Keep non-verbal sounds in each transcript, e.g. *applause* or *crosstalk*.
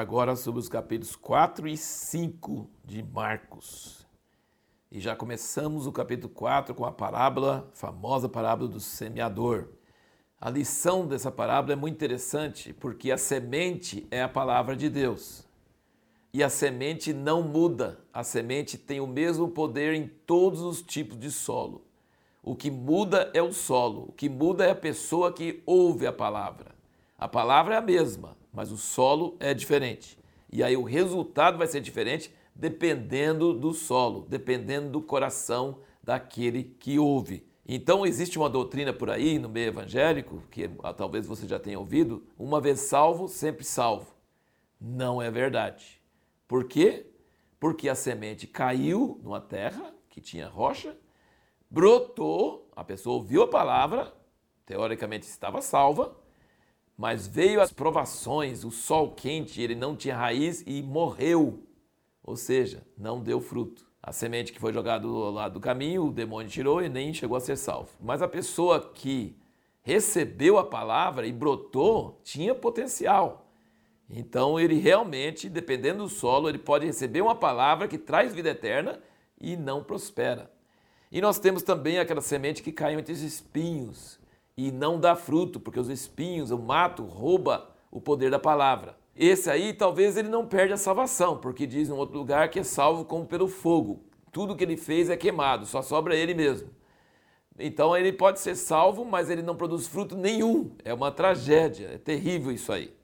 agora sobre os capítulos 4 e 5 de Marcos. E já começamos o capítulo 4 com a parábola, a famosa parábola do semeador. A lição dessa parábola é muito interessante porque a semente é a palavra de Deus. E a semente não muda, a semente tem o mesmo poder em todos os tipos de solo. O que muda é o solo, o que muda é a pessoa que ouve a palavra. A palavra é a mesma, mas o solo é diferente. E aí o resultado vai ser diferente dependendo do solo, dependendo do coração daquele que ouve. Então existe uma doutrina por aí no meio evangélico, que ah, talvez você já tenha ouvido, uma vez salvo, sempre salvo. Não é verdade. Por quê? Porque a semente caiu numa terra que tinha rocha, brotou, a pessoa ouviu a palavra, teoricamente estava salva, mas veio as provações, o sol quente, ele não tinha raiz e morreu. Ou seja, não deu fruto. A semente que foi jogada do lado do caminho, o demônio tirou e nem chegou a ser salvo. Mas a pessoa que recebeu a palavra e brotou tinha potencial. Então ele realmente, dependendo do solo, ele pode receber uma palavra que traz vida eterna e não prospera. E nós temos também aquela semente que caiu entre os espinhos e não dá fruto, porque os espinhos, o mato, rouba o poder da palavra. Esse aí talvez ele não perde a salvação, porque diz em outro lugar que é salvo como pelo fogo. Tudo que ele fez é queimado, só sobra ele mesmo. Então ele pode ser salvo, mas ele não produz fruto nenhum. É uma tragédia, é terrível isso aí.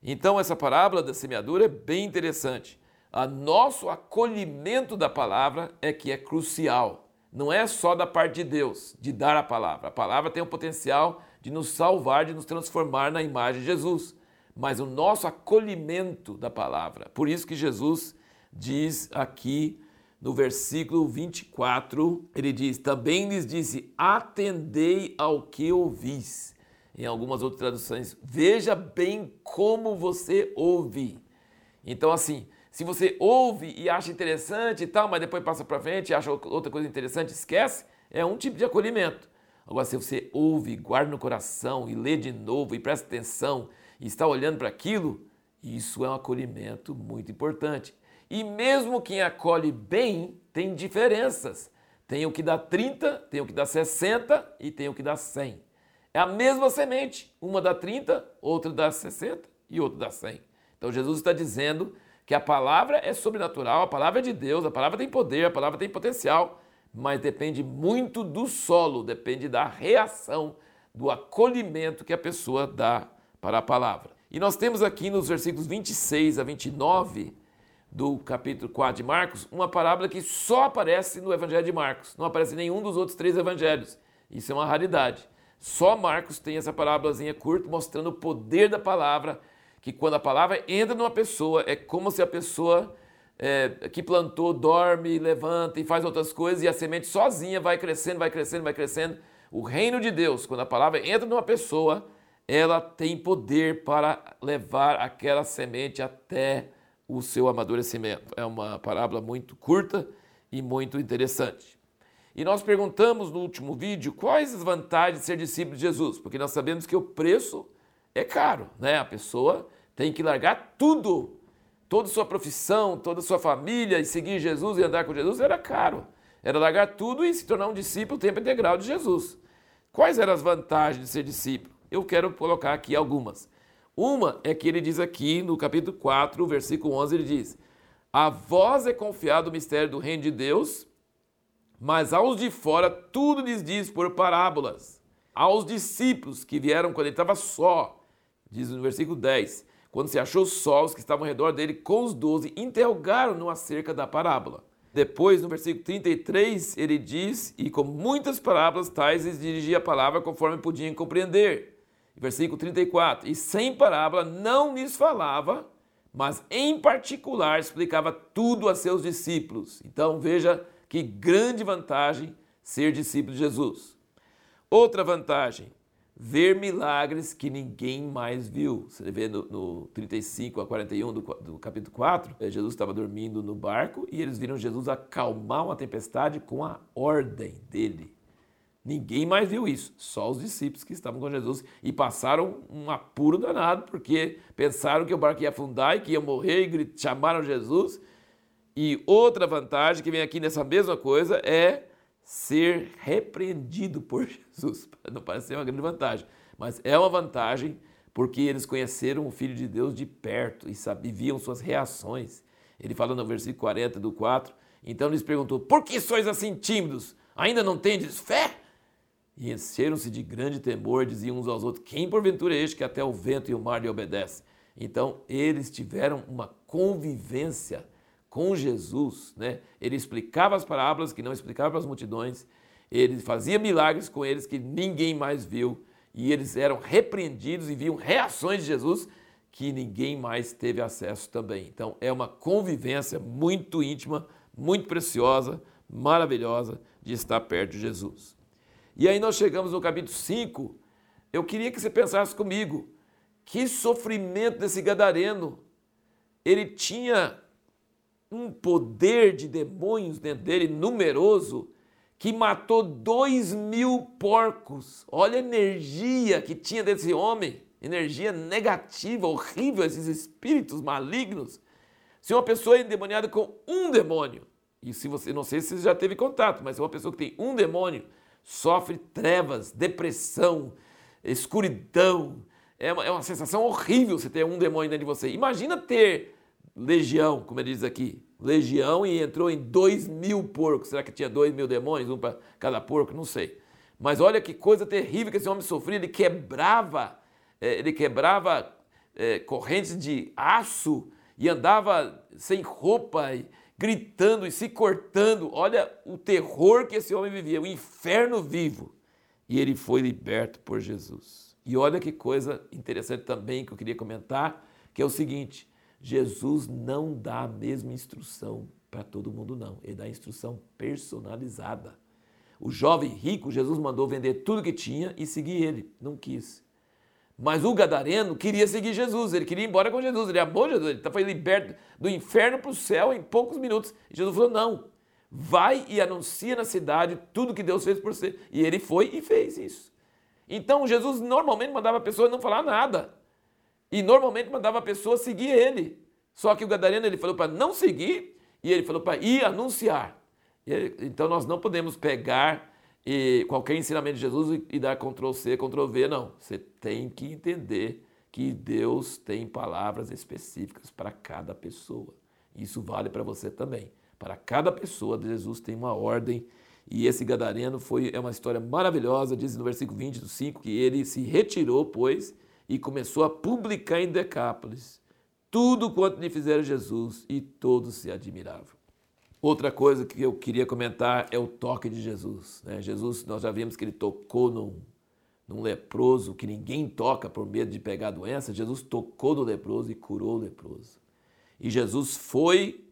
Então essa parábola da semeadura é bem interessante. O nosso acolhimento da palavra é que é crucial não é só da parte de Deus, de dar a palavra. A palavra tem o potencial de nos salvar, de nos transformar na imagem de Jesus. Mas o nosso acolhimento da palavra. Por isso que Jesus diz aqui no versículo 24, ele diz: Também lhes disse: Atendei ao que ouvis. Em algumas outras traduções, veja bem como você ouve. Então, assim, se você ouve e acha interessante e tal, mas depois passa para frente e acha outra coisa interessante, esquece, é um tipo de acolhimento. Agora, se você ouve, guarda no coração e lê de novo e presta atenção e está olhando para aquilo, isso é um acolhimento muito importante. E mesmo quem acolhe bem tem diferenças. Tem o que dá 30, tem o que dá 60 e tem o que dá 100. É a mesma semente. Uma dá 30, outra dá 60 e outra dá 100. Então Jesus está dizendo que a palavra é sobrenatural, a palavra é de Deus, a palavra tem poder, a palavra tem potencial, mas depende muito do solo, depende da reação, do acolhimento que a pessoa dá para a palavra. E nós temos aqui nos versículos 26 a 29 do capítulo 4 de Marcos, uma parábola que só aparece no Evangelho de Marcos, não aparece em nenhum dos outros três evangelhos. Isso é uma raridade. Só Marcos tem essa parábolazinha curta mostrando o poder da palavra que quando a palavra entra numa pessoa, é como se a pessoa é, que plantou dorme, levanta e faz outras coisas e a semente sozinha vai crescendo, vai crescendo, vai crescendo. O reino de Deus, quando a palavra entra numa pessoa, ela tem poder para levar aquela semente até o seu amadurecimento. É uma parábola muito curta e muito interessante. E nós perguntamos no último vídeo quais as vantagens de ser discípulo de Jesus, porque nós sabemos que o preço é caro, né? A pessoa tem que largar tudo, toda sua profissão, toda sua família e seguir Jesus e andar com Jesus era caro. Era largar tudo e se tornar um discípulo tempo integral de Jesus. Quais eram as vantagens de ser discípulo? Eu quero colocar aqui algumas. Uma é que ele diz aqui no capítulo 4, versículo 11, ele diz: A vós é confiado o mistério do reino de Deus, mas aos de fora tudo lhes diz por parábolas. Aos discípulos que vieram quando ele estava só, Diz no versículo 10: Quando se achou só, os que estavam ao redor dele com os doze interrogaram-no acerca da parábola. Depois, no versículo 33, ele diz: E com muitas parábolas tais lhes dirigia a palavra conforme podiam compreender. Versículo 34: E sem parábola não lhes falava, mas em particular explicava tudo a seus discípulos. Então veja que grande vantagem ser discípulo de Jesus. Outra vantagem, ver milagres que ninguém mais viu. Você vê no, no 35 a 41 do, do capítulo 4, eh, Jesus estava dormindo no barco e eles viram Jesus acalmar uma tempestade com a ordem dele. Ninguém mais viu isso, só os discípulos que estavam com Jesus e passaram um apuro danado, porque pensaram que o barco ia afundar e que ia morrer e chamaram Jesus. E outra vantagem que vem aqui nessa mesma coisa é ser repreendido por *laughs* Jesus. Não parece ser uma grande vantagem, mas é uma vantagem porque eles conheceram o Filho de Deus de perto e sabiam suas reações. Ele fala no versículo 40 do 4, então lhes perguntou, por que sois assim tímidos? Ainda não tendes fé? E encheram-se de grande temor, diziam uns aos outros: Quem porventura é este que até o vento e o mar lhe obedece? Então eles tiveram uma convivência com Jesus, né? Ele explicava as parábolas que não explicava para as multidões, ele fazia milagres com eles que ninguém mais viu, e eles eram repreendidos e viam reações de Jesus que ninguém mais teve acesso também. Então é uma convivência muito íntima, muito preciosa, maravilhosa de estar perto de Jesus. E aí nós chegamos no capítulo 5. Eu queria que você pensasse comigo. Que sofrimento desse gadareno. Ele tinha um poder de demônios dentro dele, numeroso, que matou dois mil porcos. Olha a energia que tinha desse homem. Energia negativa, horrível, esses espíritos malignos. Se uma pessoa é endemoniada com um demônio, e se você, não sei se você já teve contato, mas uma pessoa que tem um demônio, sofre trevas, depressão, escuridão. É uma, é uma sensação horrível você ter um demônio dentro de você. Imagina ter legião, como ele diz aqui, legião e entrou em dois mil porcos. Será que tinha dois mil demônios, um para cada porco? Não sei. Mas olha que coisa terrível que esse homem sofria. Ele quebrava, é, ele quebrava é, correntes de aço e andava sem roupa. Gritando e se cortando. Olha o terror que esse homem vivia, o inferno vivo. E ele foi liberto por Jesus. E olha que coisa interessante também que eu queria comentar, que é o seguinte: Jesus não dá a mesma instrução para todo mundo, não. Ele dá instrução personalizada. O jovem rico, Jesus mandou vender tudo que tinha e seguir ele. Não quis. Mas o gadareno queria seguir Jesus, ele queria ir embora com Jesus, ele amou Jesus, ele foi liberto do inferno para o céu em poucos minutos. E Jesus falou: não, vai e anuncia na cidade tudo que Deus fez por você. E ele foi e fez isso. Então Jesus normalmente mandava a pessoa não falar nada. E normalmente mandava a pessoa seguir ele. Só que o gadareno ele falou para não seguir e ele falou para ir anunciar. Ele, então nós não podemos pegar e qualquer ensinamento de Jesus e dar Ctrl C, Ctrl V, não. Você tem que entender que Deus tem palavras específicas para cada pessoa. Isso vale para você também. Para cada pessoa, Jesus tem uma ordem. E esse gadareno foi é uma história maravilhosa, diz no versículo 20 do 5 que ele se retirou, pois, e começou a publicar em Decápolis tudo quanto lhe fizeram Jesus, e todos se admiravam. Outra coisa que eu queria comentar é o toque de Jesus. Né? Jesus, nós já vimos que ele tocou num, num leproso que ninguém toca por medo de pegar a doença. Jesus tocou no leproso e curou o leproso. E Jesus foi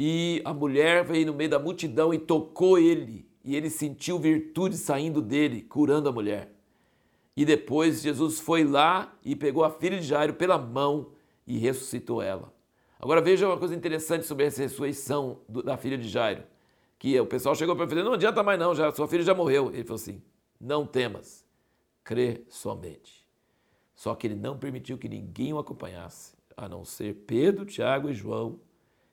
e a mulher veio no meio da multidão e tocou ele. E ele sentiu virtude saindo dele, curando a mulher. E depois Jesus foi lá e pegou a filha de Jairo pela mão e ressuscitou ela. Agora veja uma coisa interessante sobre essa ressurreição do, da filha de Jairo. Que o pessoal chegou para ele não adianta mais não, já, sua filha já morreu. Ele falou assim, não temas, crê somente. Só que ele não permitiu que ninguém o acompanhasse, a não ser Pedro, Tiago e João.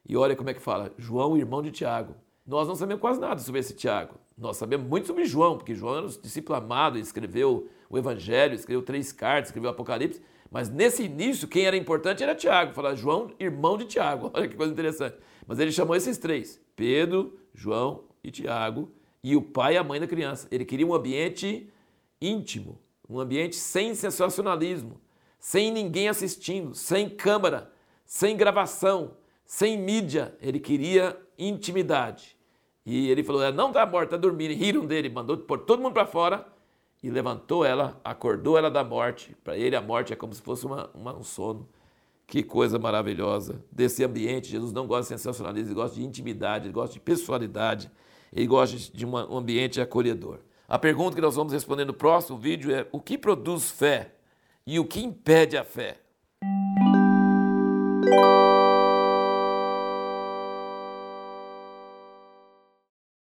E olha como é que fala, João, irmão de Tiago. Nós não sabemos quase nada sobre esse Tiago. Nós sabemos muito sobre João, porque João era um discípulo amado, escreveu o Evangelho, escreveu três cartas, escreveu o Apocalipse, mas nesse início, quem era importante era Tiago. Falar João, irmão de Tiago. *laughs* Olha que coisa interessante. Mas ele chamou esses três: Pedro, João e Tiago, e o pai e a mãe da criança. Ele queria um ambiente íntimo, um ambiente sem sensacionalismo, sem ninguém assistindo, sem câmera, sem gravação, sem mídia. Ele queria intimidade. E ele falou: não está morta, está dormindo. E riram dele, mandou pôr todo mundo para fora e levantou ela, acordou ela da morte. Para ele, a morte é como se fosse uma, uma, um sono. Que coisa maravilhosa desse ambiente. Jesus não gosta de sensacionalismo, ele gosta de intimidade, ele gosta de pessoalidade, ele gosta de uma, um ambiente acolhedor. A pergunta que nós vamos responder no próximo vídeo é: o que produz fé e o que impede a fé?